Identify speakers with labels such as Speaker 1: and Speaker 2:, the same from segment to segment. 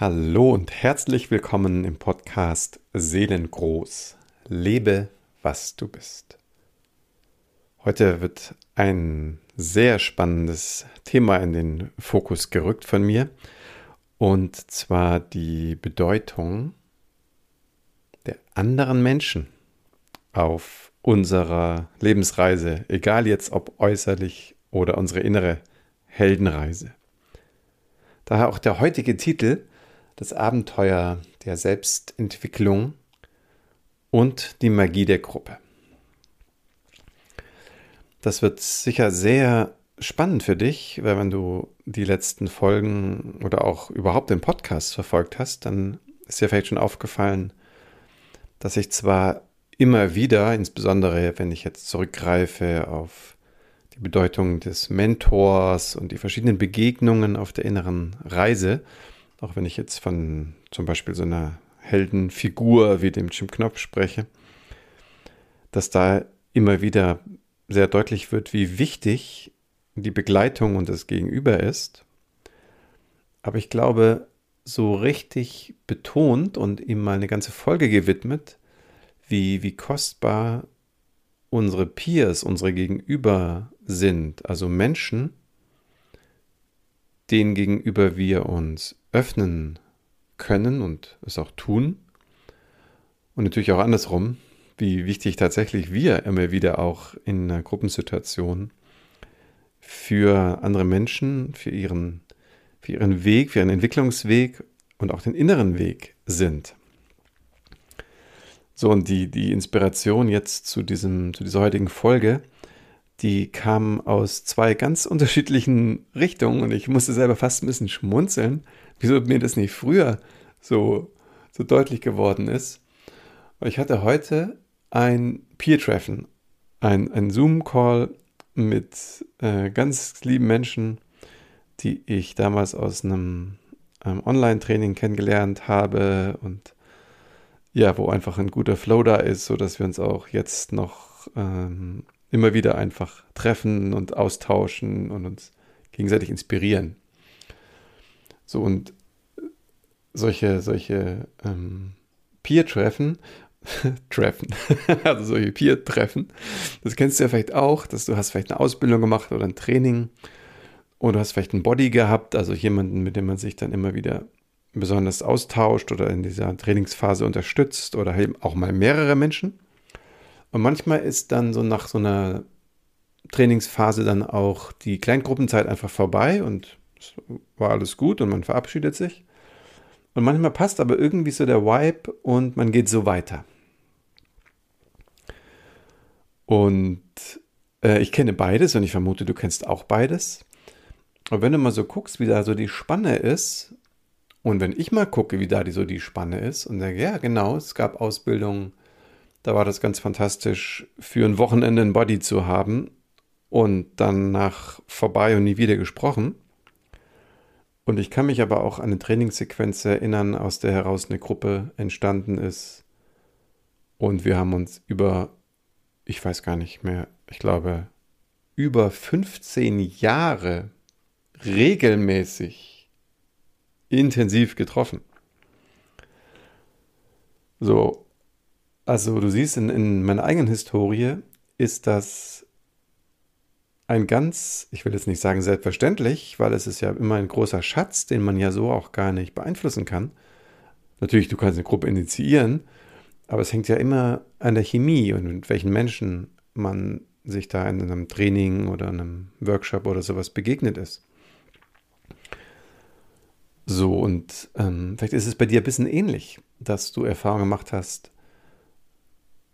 Speaker 1: Hallo und herzlich willkommen im Podcast Seelengroß. Lebe, was du bist. Heute wird ein sehr spannendes Thema in den Fokus gerückt von mir und zwar die Bedeutung der anderen Menschen auf unserer Lebensreise, egal jetzt ob äußerlich oder unsere innere Heldenreise. Daher auch der heutige Titel das Abenteuer der Selbstentwicklung und die Magie der Gruppe. Das wird sicher sehr spannend für dich, weil wenn du die letzten Folgen oder auch überhaupt den Podcast verfolgt hast, dann ist dir vielleicht schon aufgefallen, dass ich zwar immer wieder, insbesondere wenn ich jetzt zurückgreife auf die Bedeutung des Mentors und die verschiedenen Begegnungen auf der inneren Reise, auch wenn ich jetzt von zum Beispiel so einer Heldenfigur wie dem Jim Knopf spreche, dass da immer wieder sehr deutlich wird, wie wichtig die Begleitung und das Gegenüber ist. Aber ich glaube, so richtig betont und ihm mal eine ganze Folge gewidmet, wie, wie kostbar unsere Peers, unsere Gegenüber sind, also Menschen, denen gegenüber wir uns öffnen können und es auch tun. Und natürlich auch andersrum, wie wichtig tatsächlich wir immer wieder auch in einer Gruppensituation für andere Menschen, für ihren, für ihren Weg, für ihren Entwicklungsweg und auch den inneren Weg sind. So, und die, die Inspiration jetzt zu, diesem, zu dieser heutigen Folge die kamen aus zwei ganz unterschiedlichen Richtungen und ich musste selber fast ein bisschen schmunzeln, wieso mir das nicht früher so, so deutlich geworden ist. Ich hatte heute ein Peer-Treffen, ein, ein Zoom-Call mit äh, ganz lieben Menschen, die ich damals aus einem ähm, Online-Training kennengelernt habe und ja, wo einfach ein guter Flow da ist, sodass wir uns auch jetzt noch ähm, immer wieder einfach treffen und austauschen und uns gegenseitig inspirieren. So und solche, solche ähm, Peer-Treffen, Treffen, also solche Peer-Treffen, das kennst du ja vielleicht auch, dass du hast vielleicht eine Ausbildung gemacht oder ein Training oder hast vielleicht einen Body gehabt, also jemanden, mit dem man sich dann immer wieder besonders austauscht oder in dieser Trainingsphase unterstützt oder eben auch mal mehrere Menschen. Und manchmal ist dann so nach so einer Trainingsphase dann auch die Kleingruppenzeit einfach vorbei und war alles gut und man verabschiedet sich. Und manchmal passt aber irgendwie so der Vibe und man geht so weiter. Und äh, ich kenne beides und ich vermute, du kennst auch beides. Und wenn du mal so guckst, wie da so die Spanne ist, und wenn ich mal gucke, wie da die, so die Spanne ist und sage, ja, genau, es gab Ausbildungen da war das ganz fantastisch, für ein Wochenende ein Body zu haben und dann nach vorbei und nie wieder gesprochen. Und ich kann mich aber auch an eine Trainingssequenz erinnern, aus der heraus eine Gruppe entstanden ist. Und wir haben uns über, ich weiß gar nicht mehr, ich glaube, über 15 Jahre regelmäßig intensiv getroffen. So, also du siehst, in, in meiner eigenen Historie ist das ein ganz, ich will jetzt nicht sagen selbstverständlich, weil es ist ja immer ein großer Schatz, den man ja so auch gar nicht beeinflussen kann. Natürlich, du kannst eine Gruppe initiieren, aber es hängt ja immer an der Chemie und mit welchen Menschen man sich da in einem Training oder einem Workshop oder sowas begegnet ist. So, und ähm, vielleicht ist es bei dir ein bisschen ähnlich, dass du Erfahrungen gemacht hast,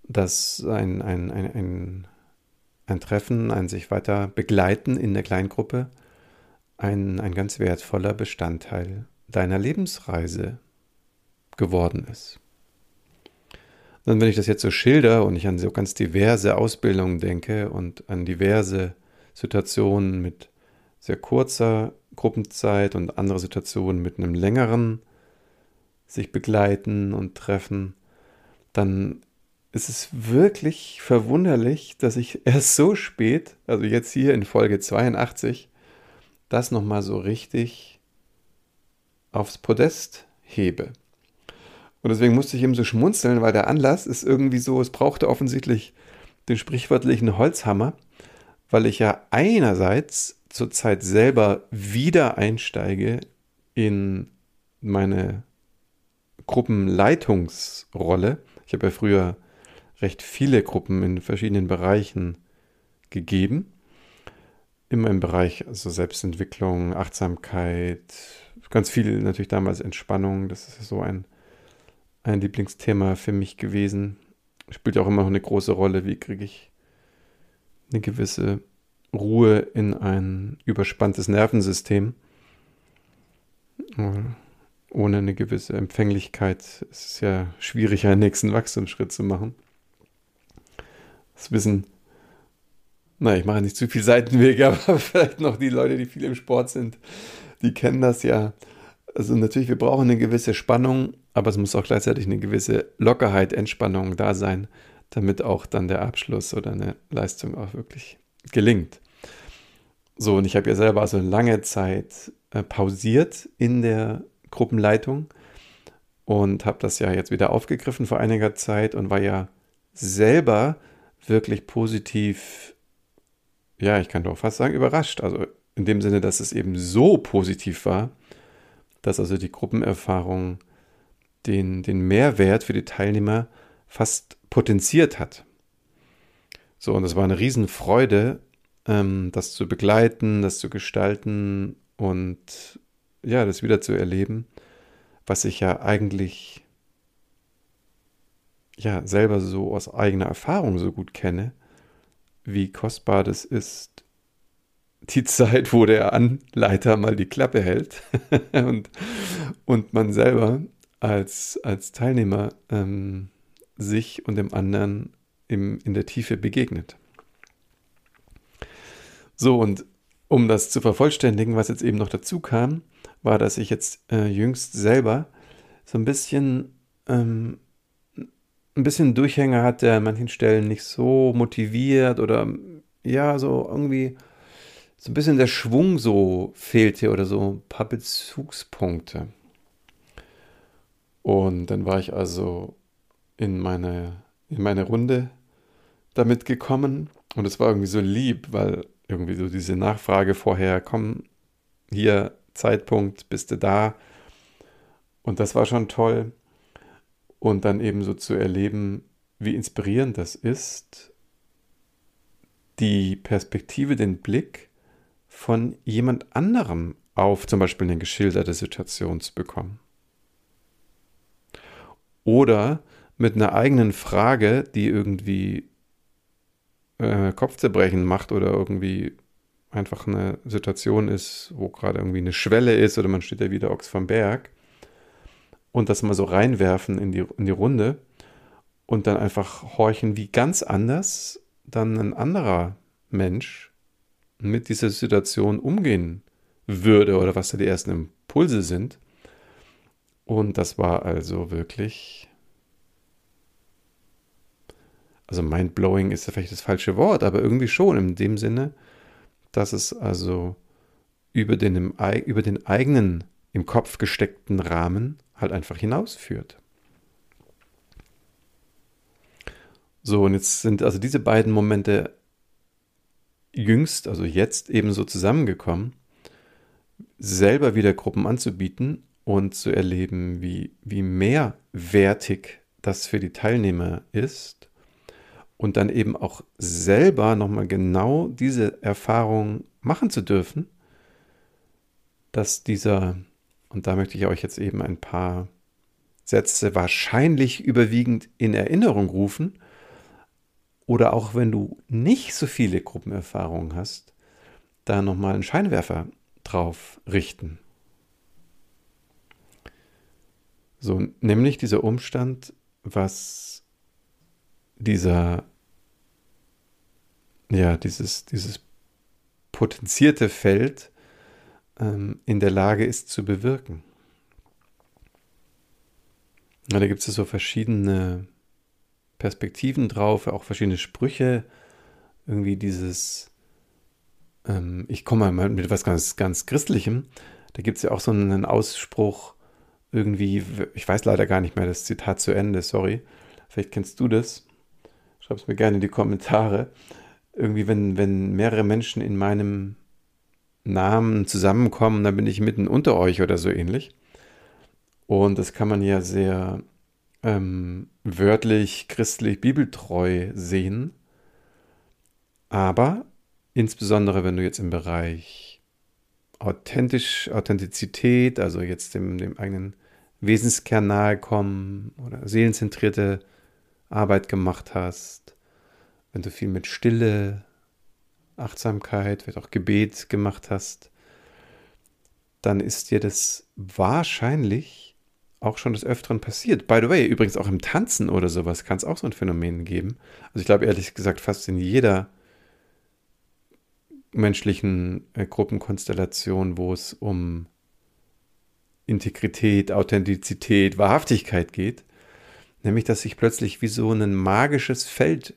Speaker 1: dass ein, ein, ein, ein, ein Treffen, ein sich weiter begleiten in der Kleingruppe ein, ein ganz wertvoller Bestandteil deiner Lebensreise geworden ist. Und wenn ich das jetzt so schilder und ich an so ganz diverse Ausbildungen denke und an diverse Situationen mit sehr kurzer Gruppenzeit und andere Situationen mit einem längeren sich begleiten und treffen, dann es ist wirklich verwunderlich, dass ich erst so spät, also jetzt hier in Folge 82, das nochmal so richtig aufs Podest hebe. Und deswegen musste ich eben so schmunzeln, weil der Anlass ist irgendwie so, es brauchte offensichtlich den sprichwörtlichen Holzhammer, weil ich ja einerseits zurzeit selber wieder einsteige in meine Gruppenleitungsrolle. Ich habe ja früher recht viele Gruppen in verschiedenen Bereichen gegeben. Immer im Bereich also Selbstentwicklung, Achtsamkeit, ganz viel natürlich damals Entspannung. Das ist so ein, ein Lieblingsthema für mich gewesen. Spielt auch immer noch eine große Rolle. Wie kriege ich eine gewisse Ruhe in ein überspanntes Nervensystem? Ohne eine gewisse Empfänglichkeit ist es ja schwierig, einen nächsten Wachstumsschritt zu machen. Das wissen, na, ich mache nicht zu viel Seitenwege, aber vielleicht noch die Leute, die viel im Sport sind, die kennen das ja. Also natürlich, wir brauchen eine gewisse Spannung, aber es muss auch gleichzeitig eine gewisse Lockerheit, Entspannung da sein, damit auch dann der Abschluss oder eine Leistung auch wirklich gelingt. So, und ich habe ja selber also lange Zeit äh, pausiert in der Gruppenleitung und habe das ja jetzt wieder aufgegriffen vor einiger Zeit und war ja selber wirklich positiv, ja, ich kann doch fast sagen, überrascht. Also in dem Sinne, dass es eben so positiv war, dass also die Gruppenerfahrung den, den Mehrwert für die Teilnehmer fast potenziert hat. So, und es war eine Riesenfreude, ähm, das zu begleiten, das zu gestalten und ja, das wieder zu erleben, was ich ja eigentlich ja selber so aus eigener Erfahrung so gut kenne, wie kostbar das ist, die Zeit, wo der Anleiter mal die Klappe hält und, und man selber als, als Teilnehmer ähm, sich und dem anderen im, in der Tiefe begegnet. So, und um das zu vervollständigen, was jetzt eben noch dazu kam, war, dass ich jetzt äh, jüngst selber so ein bisschen ähm, ein bisschen Durchhänger hatte, an manchen Stellen nicht so motiviert oder ja, so irgendwie so ein bisschen der Schwung so fehlte oder so ein paar Bezugspunkte. Und dann war ich also in meine, in meine Runde damit gekommen und es war irgendwie so lieb, weil irgendwie so diese Nachfrage vorher, komm, hier Zeitpunkt, bist du da? Und das war schon toll. Und dann eben so zu erleben, wie inspirierend das ist, die Perspektive, den Blick von jemand anderem auf zum Beispiel eine geschilderte Situation zu bekommen. Oder mit einer eigenen Frage, die irgendwie äh, Kopfzerbrechen macht oder irgendwie einfach eine Situation ist, wo gerade irgendwie eine Schwelle ist oder man steht ja wieder Ochs vom Berg und das mal so reinwerfen in die, in die Runde und dann einfach horchen, wie ganz anders dann ein anderer Mensch mit dieser Situation umgehen würde oder was da die ersten Impulse sind. Und das war also wirklich, also mindblowing ist vielleicht das falsche Wort, aber irgendwie schon in dem Sinne, dass es also über den, über den eigenen im Kopf gesteckten Rahmen halt einfach hinausführt. So, und jetzt sind also diese beiden Momente jüngst, also jetzt ebenso zusammengekommen, selber wieder Gruppen anzubieten und zu erleben, wie, wie mehrwertig das für die Teilnehmer ist und dann eben auch selber nochmal genau diese Erfahrung machen zu dürfen, dass dieser und da möchte ich euch jetzt eben ein paar Sätze wahrscheinlich überwiegend in Erinnerung rufen. Oder auch wenn du nicht so viele Gruppenerfahrungen hast, da nochmal einen Scheinwerfer drauf richten. So, nämlich dieser Umstand, was dieser, ja, dieses, dieses potenzierte Feld ähm, in der Lage ist zu bewirken. Ja, da gibt es so verschiedene Perspektiven drauf, auch verschiedene Sprüche. Irgendwie dieses, ähm, ich komme mal mit etwas ganz, ganz Christlichem. Da gibt es ja auch so einen Ausspruch, irgendwie, ich weiß leider gar nicht mehr das Zitat zu Ende, sorry. Vielleicht kennst du das. Schreib es mir gerne in die Kommentare. Irgendwie, wenn, wenn mehrere Menschen in meinem Namen zusammenkommen, dann bin ich mitten unter euch oder so ähnlich. Und das kann man ja sehr ähm, wörtlich, christlich, bibeltreu sehen. Aber insbesondere, wenn du jetzt im Bereich authentisch, Authentizität, also jetzt dem, dem eigenen Wesenskern nahe kommen oder seelenzentrierte Arbeit gemacht hast, wenn du viel mit Stille, Achtsamkeit, vielleicht auch Gebet gemacht hast, dann ist dir das wahrscheinlich auch schon des Öfteren passiert. By the way, übrigens auch im Tanzen oder sowas kann es auch so ein Phänomen geben. Also ich glaube ehrlich gesagt fast in jeder menschlichen äh, Gruppenkonstellation, wo es um Integrität, Authentizität, Wahrhaftigkeit geht, nämlich dass sich plötzlich wie so ein magisches Feld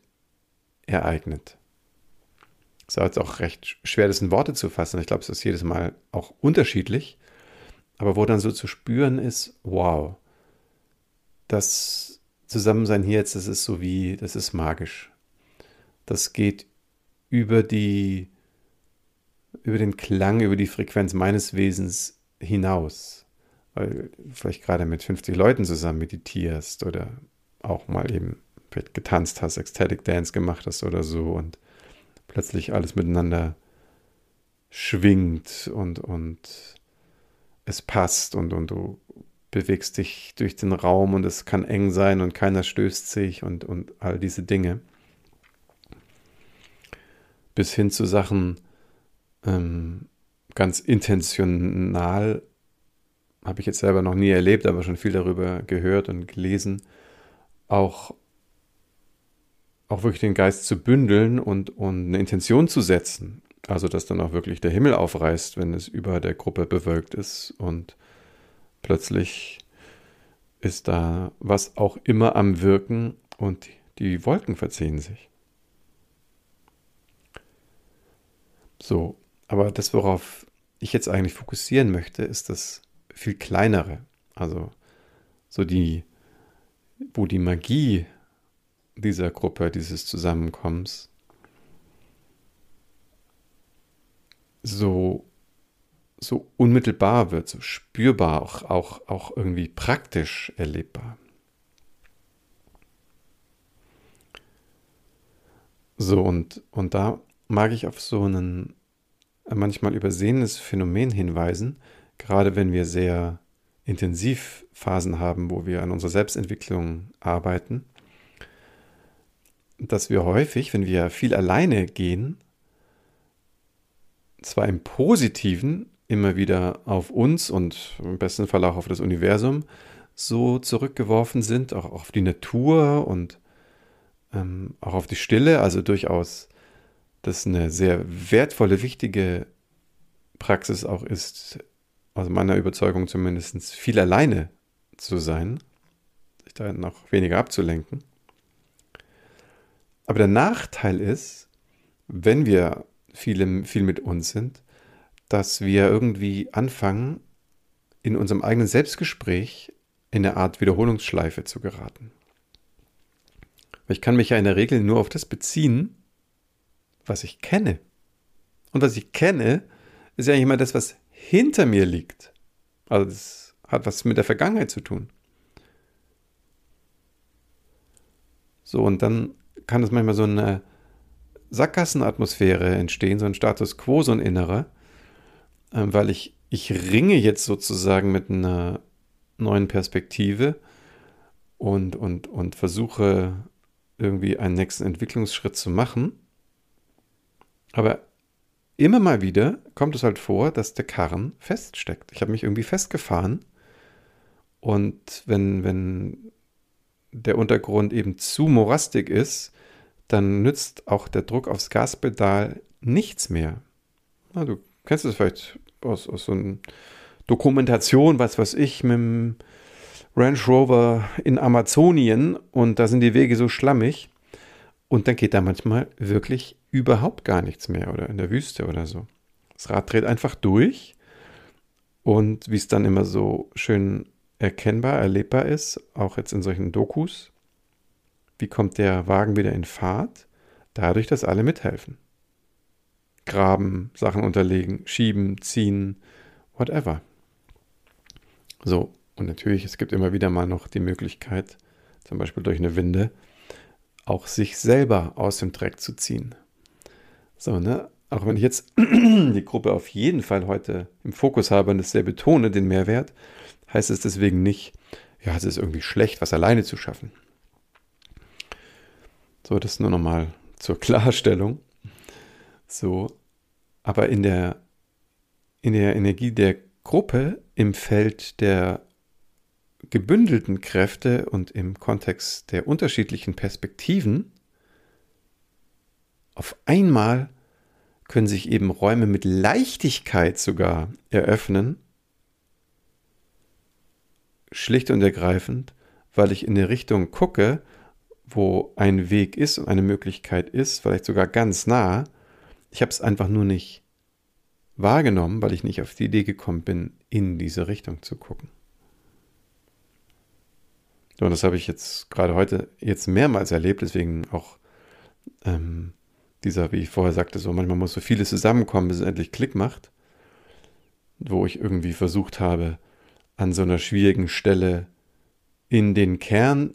Speaker 1: ereignet. Es ist jetzt auch recht schwer, das in Worte zu fassen. Ich glaube, es ist jedes Mal auch unterschiedlich. Aber wo dann so zu spüren ist, wow, das Zusammensein hier jetzt, das ist so wie, das ist magisch. Das geht über die, über den Klang, über die Frequenz meines Wesens hinaus. Weil vielleicht gerade mit 50 Leuten zusammen meditierst oder auch mal eben getanzt hast, Ecstatic Dance gemacht hast oder so und plötzlich alles miteinander schwingt und, und es passt und, und du bewegst dich durch den Raum und es kann eng sein und keiner stößt sich und, und all diese Dinge. Bis hin zu Sachen ähm, ganz intentional, habe ich jetzt selber noch nie erlebt, aber schon viel darüber gehört und gelesen, auch auch wirklich den Geist zu bündeln und, und eine Intention zu setzen. Also, dass dann auch wirklich der Himmel aufreißt, wenn es über der Gruppe bewölkt ist und plötzlich ist da was auch immer am Wirken und die Wolken verziehen sich. So, aber das, worauf ich jetzt eigentlich fokussieren möchte, ist das viel kleinere. Also so die, wo die Magie dieser Gruppe, dieses Zusammenkommens so, so unmittelbar wird, so spürbar, auch, auch, auch irgendwie praktisch erlebbar. So, und, und da mag ich auf so ein manchmal übersehenes Phänomen hinweisen, gerade wenn wir sehr intensiv Phasen haben, wo wir an unserer Selbstentwicklung arbeiten dass wir häufig, wenn wir viel alleine gehen, zwar im Positiven immer wieder auf uns und im besten Fall auch auf das Universum so zurückgeworfen sind, auch auf die Natur und ähm, auch auf die Stille, also durchaus das eine sehr wertvolle, wichtige Praxis auch ist, aus meiner Überzeugung zumindest, viel alleine zu sein, sich da noch weniger abzulenken. Aber der Nachteil ist, wenn wir viel, viel mit uns sind, dass wir irgendwie anfangen, in unserem eigenen Selbstgespräch in eine Art Wiederholungsschleife zu geraten. ich kann mich ja in der Regel nur auf das beziehen, was ich kenne. Und was ich kenne, ist ja eigentlich immer das, was hinter mir liegt. Also das hat was mit der Vergangenheit zu tun. So, und dann kann es manchmal so eine Sackgassenatmosphäre entstehen, so ein Status quo, so ein innerer, ähm, weil ich, ich ringe jetzt sozusagen mit einer neuen Perspektive und, und, und versuche irgendwie einen nächsten Entwicklungsschritt zu machen. Aber immer mal wieder kommt es halt vor, dass der Karren feststeckt. Ich habe mich irgendwie festgefahren und wenn, wenn der Untergrund eben zu morastig ist, dann nützt auch der Druck aufs Gaspedal nichts mehr. Na, du kennst es vielleicht aus, aus so einer Dokumentation, was weiß ich, mit dem Range Rover in Amazonien und da sind die Wege so schlammig und dann geht da manchmal wirklich überhaupt gar nichts mehr oder in der Wüste oder so. Das Rad dreht einfach durch und wie es dann immer so schön erkennbar, erlebbar ist, auch jetzt in solchen Dokus. Wie kommt der Wagen wieder in Fahrt? Dadurch, dass alle mithelfen. Graben, Sachen unterlegen, schieben, ziehen, whatever. So, und natürlich, es gibt immer wieder mal noch die Möglichkeit, zum Beispiel durch eine Winde, auch sich selber aus dem Dreck zu ziehen. So, ne? Auch wenn ich jetzt die Gruppe auf jeden Fall heute im Fokus habe und es sehr betone, den Mehrwert, heißt es deswegen nicht, ja, es ist irgendwie schlecht, was alleine zu schaffen. So, das nur nochmal zur Klarstellung. So, aber in der, in der Energie der Gruppe, im Feld der gebündelten Kräfte und im Kontext der unterschiedlichen Perspektiven, auf einmal können sich eben Räume mit Leichtigkeit sogar eröffnen, schlicht und ergreifend, weil ich in eine Richtung gucke, wo ein Weg ist und eine Möglichkeit ist, vielleicht sogar ganz nah. Ich habe es einfach nur nicht wahrgenommen, weil ich nicht auf die Idee gekommen bin, in diese Richtung zu gucken. Und das habe ich jetzt gerade heute jetzt mehrmals erlebt, deswegen auch ähm, dieser, wie ich vorher sagte, so manchmal muss so vieles zusammenkommen, bis es endlich Klick macht, wo ich irgendwie versucht habe, an so einer schwierigen Stelle in den Kern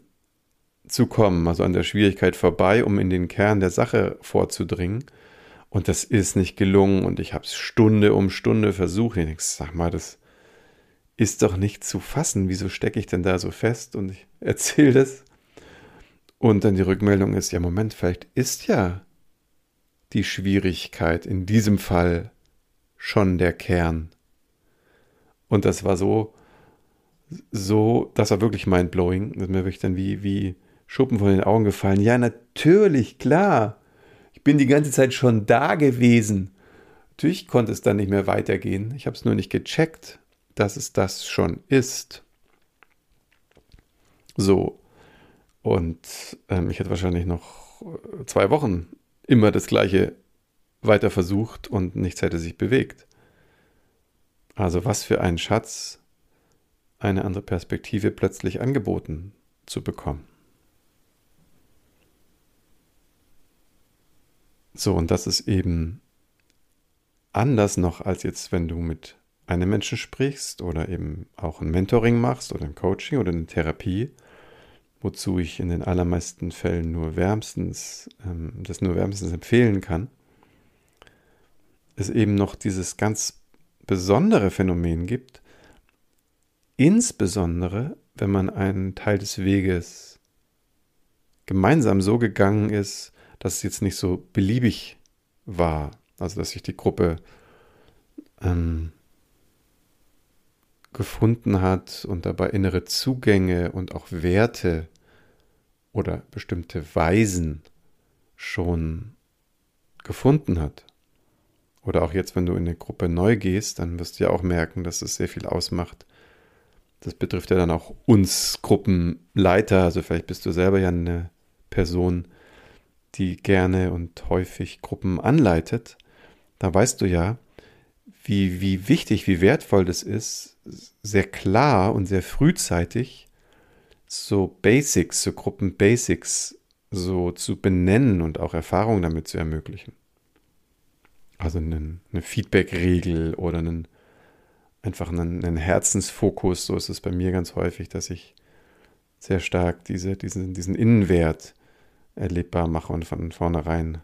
Speaker 1: zu kommen, also an der Schwierigkeit vorbei, um in den Kern der Sache vorzudringen. Und das ist nicht gelungen und ich habe es Stunde um Stunde versucht. Ich denke, sag mal, das ist doch nicht zu fassen. Wieso stecke ich denn da so fest? Und ich erzähle das. Und dann die Rückmeldung ist, ja, Moment, vielleicht ist ja die Schwierigkeit in diesem Fall schon der Kern. Und das war so, so, das war wirklich mindblowing. Das ist mir wirklich dann wie, wie Schuppen von den Augen gefallen. Ja, natürlich, klar. Ich bin die ganze Zeit schon da gewesen. Natürlich konnte es dann nicht mehr weitergehen. Ich habe es nur nicht gecheckt, dass es das schon ist. So. Und ähm, ich hätte wahrscheinlich noch äh, zwei Wochen immer das Gleiche weiter versucht und nichts hätte sich bewegt. Also was für ein Schatz, eine andere Perspektive plötzlich angeboten zu bekommen. So, und das ist eben anders noch als jetzt, wenn du mit einem Menschen sprichst oder eben auch ein Mentoring machst oder ein Coaching oder eine Therapie, wozu ich in den allermeisten Fällen nur wärmstens, ähm, das nur wärmstens empfehlen kann, es eben noch dieses ganz besondere Phänomen gibt, insbesondere wenn man einen Teil des Weges gemeinsam so gegangen ist, dass es jetzt nicht so beliebig war, also dass sich die Gruppe ähm, gefunden hat und dabei innere Zugänge und auch Werte oder bestimmte Weisen schon gefunden hat. Oder auch jetzt, wenn du in eine Gruppe neu gehst, dann wirst du ja auch merken, dass es sehr viel ausmacht. Das betrifft ja dann auch uns Gruppenleiter. Also vielleicht bist du selber ja eine Person, die gerne und häufig Gruppen anleitet. Da weißt du ja, wie, wie wichtig, wie wertvoll das ist, sehr klar und sehr frühzeitig so Basics, so Gruppen-Basics so zu benennen und auch Erfahrungen damit zu ermöglichen. Also eine, eine Feedback-Regel oder einen, einfach einen, einen, Herzensfokus, so ist es bei mir ganz häufig, dass ich sehr stark diese, diesen, diesen Innenwert erlebbar mache und von vornherein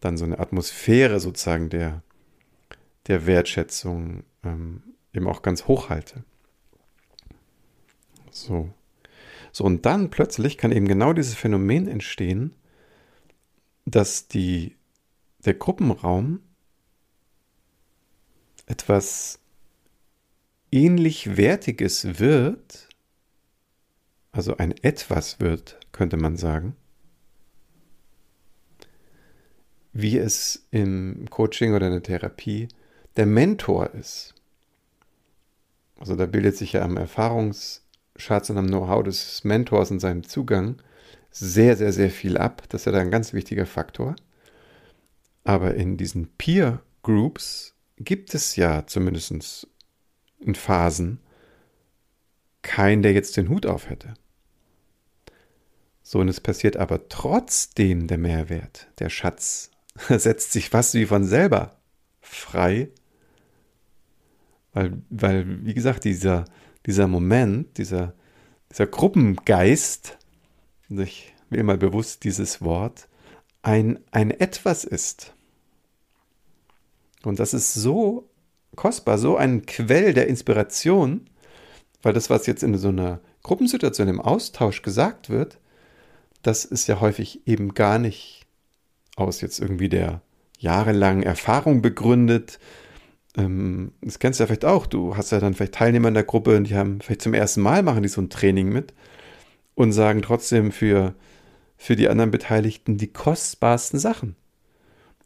Speaker 1: dann so eine Atmosphäre sozusagen der, der Wertschätzung ähm, eben auch ganz hoch halte. So. So, und dann plötzlich kann eben genau dieses Phänomen entstehen, dass die, der Gruppenraum etwas ähnlich Wertiges wird, also ein etwas wird, könnte man sagen, wie es im Coaching oder in der Therapie der Mentor ist. Also da bildet sich ja am Erfahrungsschatz und am Know-how des Mentors und seinem Zugang sehr, sehr, sehr viel ab. Das ist ja da ein ganz wichtiger Faktor. Aber in diesen Peer Groups gibt es ja zumindest in Phasen keinen, der jetzt den Hut auf hätte. So, und es passiert aber trotzdem der Mehrwert. Der Schatz setzt sich fast wie von selber frei. Weil, weil wie gesagt, dieser, dieser Moment, dieser, dieser Gruppengeist, ich will mal bewusst dieses Wort, ein, ein Etwas ist. Und das ist so kostbar, so ein Quell der Inspiration, weil das, was jetzt in so einer Gruppensituation im Austausch gesagt wird, das ist ja häufig eben gar nicht aus jetzt irgendwie der jahrelangen Erfahrung begründet. Ähm, das kennst du ja vielleicht auch. Du hast ja dann vielleicht Teilnehmer in der Gruppe und die haben vielleicht zum ersten Mal machen die so ein Training mit und sagen trotzdem für, für die anderen Beteiligten die kostbarsten Sachen.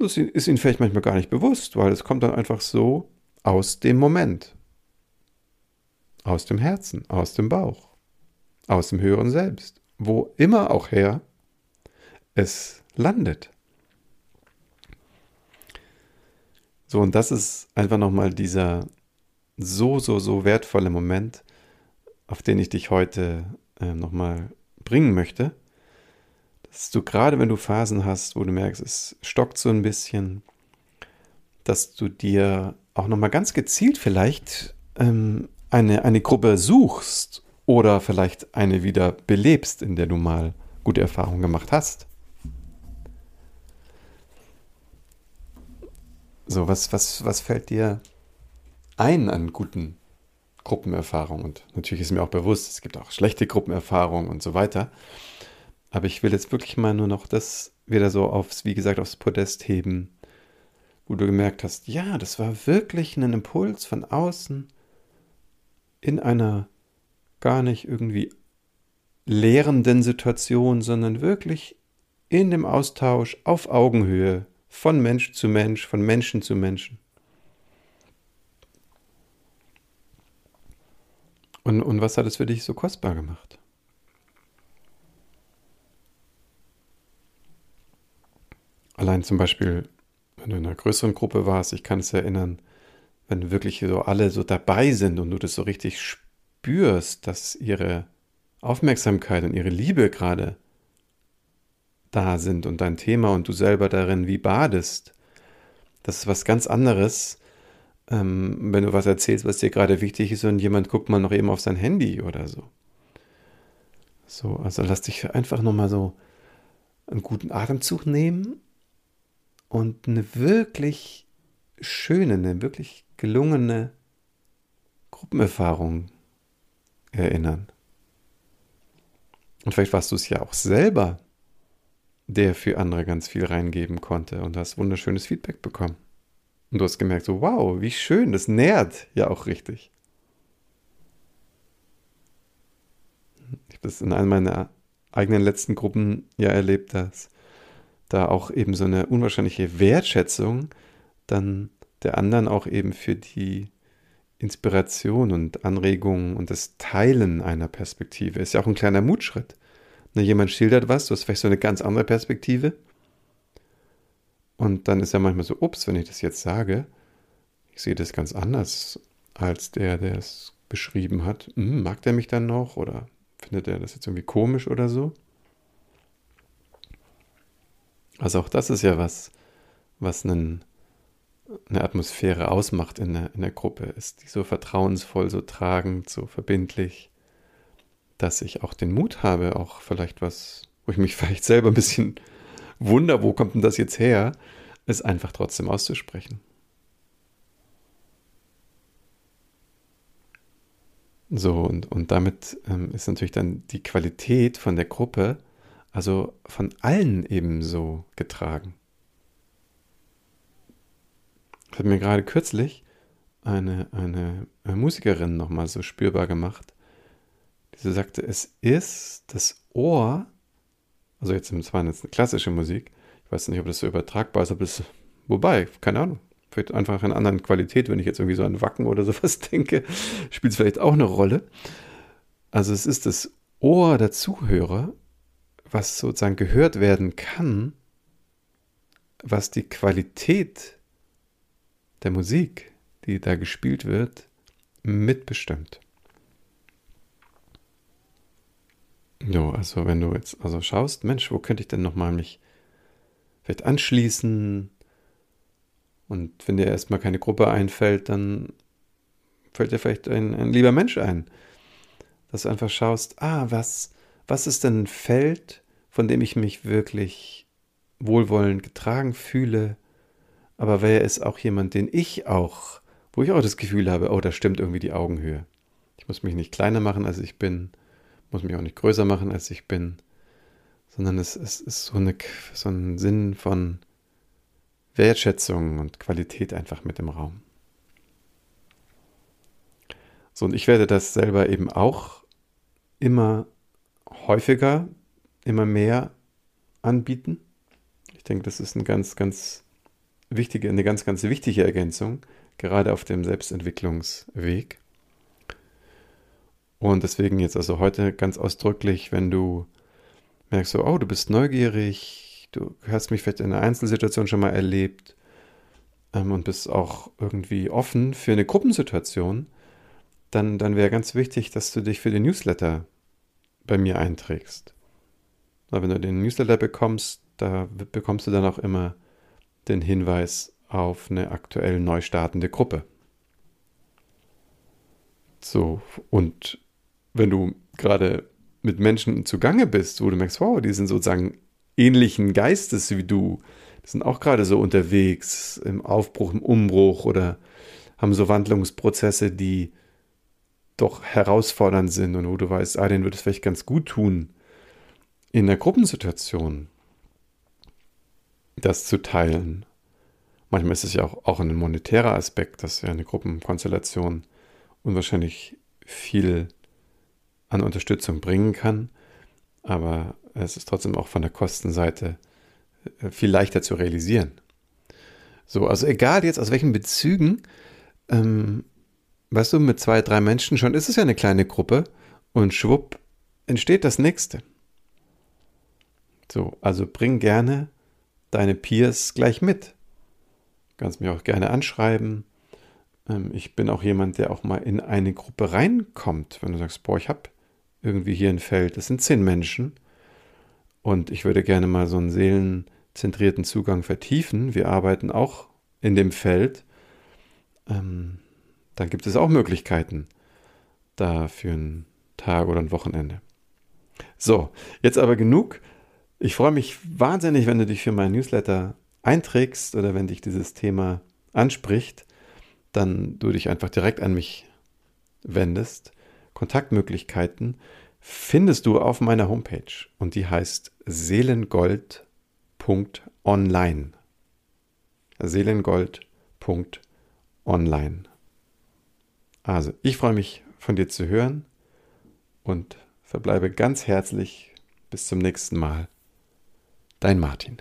Speaker 1: Das ist ihnen vielleicht manchmal gar nicht bewusst, weil es kommt dann einfach so aus dem Moment. Aus dem Herzen, aus dem Bauch, aus dem höheren Selbst wo immer auch her es landet. So, und das ist einfach nochmal dieser so, so, so wertvolle Moment, auf den ich dich heute äh, nochmal bringen möchte. Dass du gerade, wenn du Phasen hast, wo du merkst, es stockt so ein bisschen, dass du dir auch nochmal ganz gezielt vielleicht ähm, eine, eine Gruppe suchst oder vielleicht eine wieder belebst, in der du mal gute Erfahrungen gemacht hast. So, was, was, was fällt dir ein an guten Gruppenerfahrungen? Und natürlich ist mir auch bewusst, es gibt auch schlechte Gruppenerfahrungen und so weiter. Aber ich will jetzt wirklich mal nur noch das wieder so aufs, wie gesagt, aufs Podest heben, wo du gemerkt hast, ja, das war wirklich ein Impuls von außen in einer gar nicht irgendwie lehrenden Situation, sondern wirklich in dem Austausch auf Augenhöhe von Mensch zu Mensch, von Menschen zu Menschen. Und, und was hat es für dich so kostbar gemacht? Allein zum Beispiel, wenn du in einer größeren Gruppe warst, ich kann es erinnern, wenn wirklich so alle so dabei sind und du das so richtig spürst, dass ihre Aufmerksamkeit und ihre Liebe gerade da sind und dein Thema und du selber darin wie badest, das ist was ganz anderes, ähm, wenn du was erzählst, was dir gerade wichtig ist und jemand guckt mal noch eben auf sein Handy oder so. So, also lass dich einfach nochmal so einen guten Atemzug nehmen und eine wirklich schöne, eine wirklich gelungene Gruppenerfahrung erinnern. Und vielleicht warst du es ja auch selber, der für andere ganz viel reingeben konnte und hast wunderschönes Feedback bekommen. Und du hast gemerkt, so wow, wie schön, das nährt ja auch richtig. Ich habe das in einem meiner eigenen letzten Gruppen ja erlebt, dass da auch eben so eine unwahrscheinliche Wertschätzung dann der anderen auch eben für die Inspiration und Anregung und das Teilen einer Perspektive ist ja auch ein kleiner Mutschritt. Ne, jemand schildert was, du hast vielleicht so eine ganz andere Perspektive. Und dann ist ja manchmal so, ups, wenn ich das jetzt sage, ich sehe das ganz anders als der, der es beschrieben hat. Hm, mag der mich dann noch oder findet er das jetzt irgendwie komisch oder so? Also auch das ist ja was, was einen eine Atmosphäre ausmacht in der, in der Gruppe, ist die so vertrauensvoll, so tragend, so verbindlich, dass ich auch den Mut habe, auch vielleicht was, wo ich mich vielleicht selber ein bisschen wunder, wo kommt denn das jetzt her, es einfach trotzdem auszusprechen. So, und, und damit ähm, ist natürlich dann die Qualität von der Gruppe, also von allen ebenso getragen hat mir gerade kürzlich eine, eine, Musikerin nochmal so spürbar gemacht. Die so sagte, es ist das Ohr, also jetzt, es war jetzt eine klassische Musik, ich weiß nicht, ob das so übertragbar ist, ob das, wobei, keine Ahnung, vielleicht einfach in anderen Qualität, wenn ich jetzt irgendwie so an Wacken oder sowas denke, spielt es vielleicht auch eine Rolle. Also es ist das Ohr der Zuhörer, was sozusagen gehört werden kann, was die Qualität der Musik, die da gespielt wird, mitbestimmt. Jo, also wenn du jetzt also schaust, Mensch, wo könnte ich denn nochmal mich vielleicht anschließen? Und wenn dir erstmal keine Gruppe einfällt, dann fällt dir vielleicht ein, ein lieber Mensch ein. Dass du einfach schaust, ah, was, was ist denn ein Feld, von dem ich mich wirklich wohlwollend getragen fühle, aber wer ist auch jemand, den ich auch, wo ich auch das Gefühl habe, oh, da stimmt irgendwie die Augenhöhe. Ich muss mich nicht kleiner machen, als ich bin, muss mich auch nicht größer machen, als ich bin, sondern es, es ist so, eine, so ein Sinn von Wertschätzung und Qualität einfach mit im Raum. So, und ich werde das selber eben auch immer häufiger, immer mehr anbieten. Ich denke, das ist eine ganz, ganz wichtige, eine ganz, ganz wichtige Ergänzung, gerade auf dem Selbstentwicklungsweg. Und deswegen jetzt also heute ganz ausdrücklich, wenn du merkst so, oh, du bist neugierig, du hast mich vielleicht in einer Einzelsituation schon mal erlebt ähm, und bist auch irgendwie offen für eine Gruppensituation, dann, dann wäre ganz wichtig, dass du dich für den Newsletter bei mir einträgst. Wenn du den Newsletter bekommst, da bekommst du dann auch immer den Hinweis auf eine aktuell neu startende Gruppe. So, und wenn du gerade mit Menschen zugange bist, wo du merkst, wow, die sind sozusagen ähnlichen Geistes wie du, die sind auch gerade so unterwegs im Aufbruch, im Umbruch oder haben so Wandlungsprozesse, die doch herausfordernd sind und wo du weißt, ah, denen würde es vielleicht ganz gut tun, in der Gruppensituation das zu teilen. Manchmal ist es ja auch, auch ein monetärer Aspekt, dass ja eine Gruppenkonstellation unwahrscheinlich viel an Unterstützung bringen kann, aber es ist trotzdem auch von der Kostenseite äh, viel leichter zu realisieren. So, also egal jetzt aus welchen Bezügen, ähm, weißt du, mit zwei, drei Menschen schon ist es ja eine kleine Gruppe und schwupp entsteht das nächste. So, also bring gerne deine Peers gleich mit. Du kannst mich auch gerne anschreiben. Ähm, ich bin auch jemand, der auch mal in eine Gruppe reinkommt, wenn du sagst, boah, ich habe irgendwie hier ein Feld, das sind zehn Menschen und ich würde gerne mal so einen seelenzentrierten Zugang vertiefen. Wir arbeiten auch in dem Feld. Ähm, dann gibt es auch Möglichkeiten da für einen Tag oder ein Wochenende. So, jetzt aber genug ich freue mich wahnsinnig, wenn du dich für meinen Newsletter einträgst oder wenn dich dieses Thema anspricht, dann du dich einfach direkt an mich wendest. Kontaktmöglichkeiten findest du auf meiner Homepage und die heißt seelengold.online. Seelengold.online. Also, ich freue mich von dir zu hören und verbleibe ganz herzlich bis zum nächsten Mal. Dein Martin.